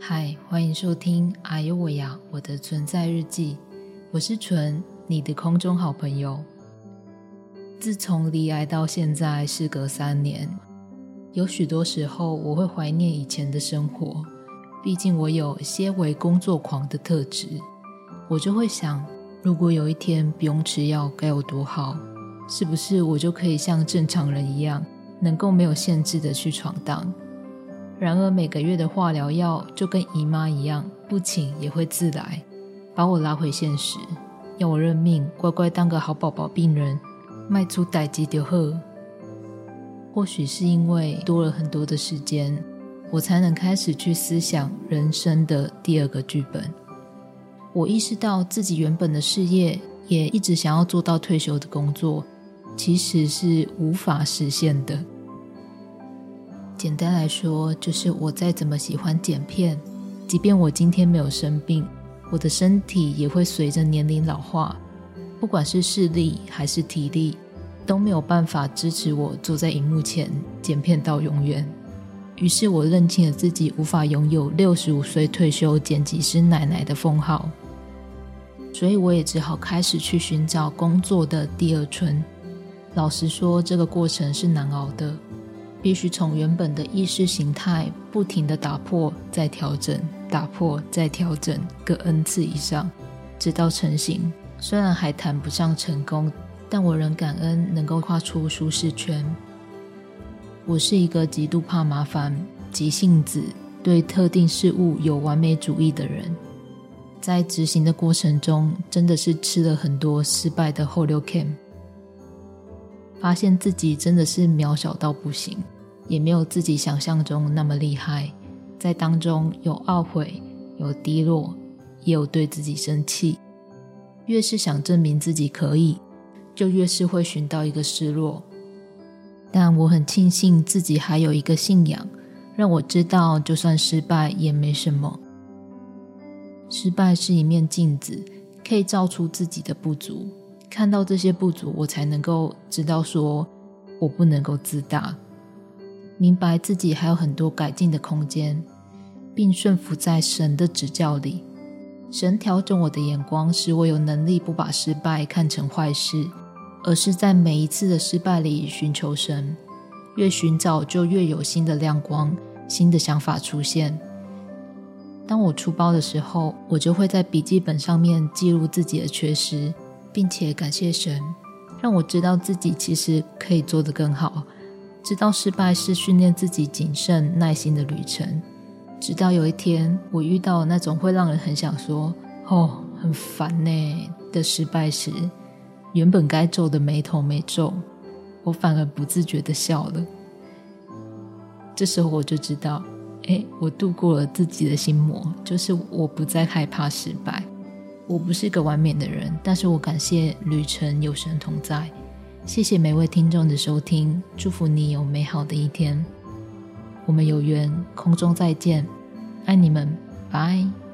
嗨，欢迎收听《哎呦我呀我的存在日记》，我是纯，你的空中好朋友。自从离癌到现在，事隔三年，有许多时候我会怀念以前的生活。毕竟我有些为工作狂的特质，我就会想，如果有一天不用吃药，该有多好？是不是我就可以像正常人一样，能够没有限制的去闯荡？然而每个月的化疗药就跟姨妈一样，不请也会自来，把我拉回现实，要我认命，乖乖当个好宝宝病人，迈出代级就好。或许是因为多了很多的时间，我才能开始去思想人生的第二个剧本。我意识到自己原本的事业，也一直想要做到退休的工作，其实是无法实现的。简单来说，就是我再怎么喜欢剪片，即便我今天没有生病，我的身体也会随着年龄老化，不管是视力还是体力，都没有办法支持我坐在荧幕前剪片到永远。于是我认清了自己无法拥有六十五岁退休剪辑师奶奶的封号，所以我也只好开始去寻找工作的第二春。老实说，这个过程是难熬的。必须从原本的意识形态不停的打破、再调整、打破、再调整各 n 次以上，直到成型。虽然还谈不上成功，但我仍感恩能够跨出舒适圈。我是一个极度怕麻烦、急性子、对特定事物有完美主义的人，在执行的过程中，真的是吃了很多失败的后流 cam。发现自己真的是渺小到不行，也没有自己想象中那么厉害，在当中有懊悔，有低落，也有对自己生气。越是想证明自己可以，就越是会寻到一个失落。但我很庆幸自己还有一个信仰，让我知道就算失败也没什么。失败是一面镜子，可以照出自己的不足。看到这些不足，我才能够知道，说我不能够自大，明白自己还有很多改进的空间，并顺服在神的指教里。神调整我的眼光，使我有能力不把失败看成坏事，而是在每一次的失败里寻求神。越寻找，就越有新的亮光、新的想法出现。当我出包的时候，我就会在笔记本上面记录自己的缺失。并且感谢神，让我知道自己其实可以做得更好。知道失败是训练自己谨慎耐心的旅程。直到有一天，我遇到那种会让人很想说“哦，很烦呢”的失败时，原本该皱的眉头没皱，我反而不自觉的笑了。这时候我就知道，哎，我度过了自己的心魔，就是我不再害怕失败。我不是一个完美的人，但是我感谢旅程有神同在。谢谢每位听众的收听，祝福你有美好的一天。我们有缘空中再见，爱你们，拜。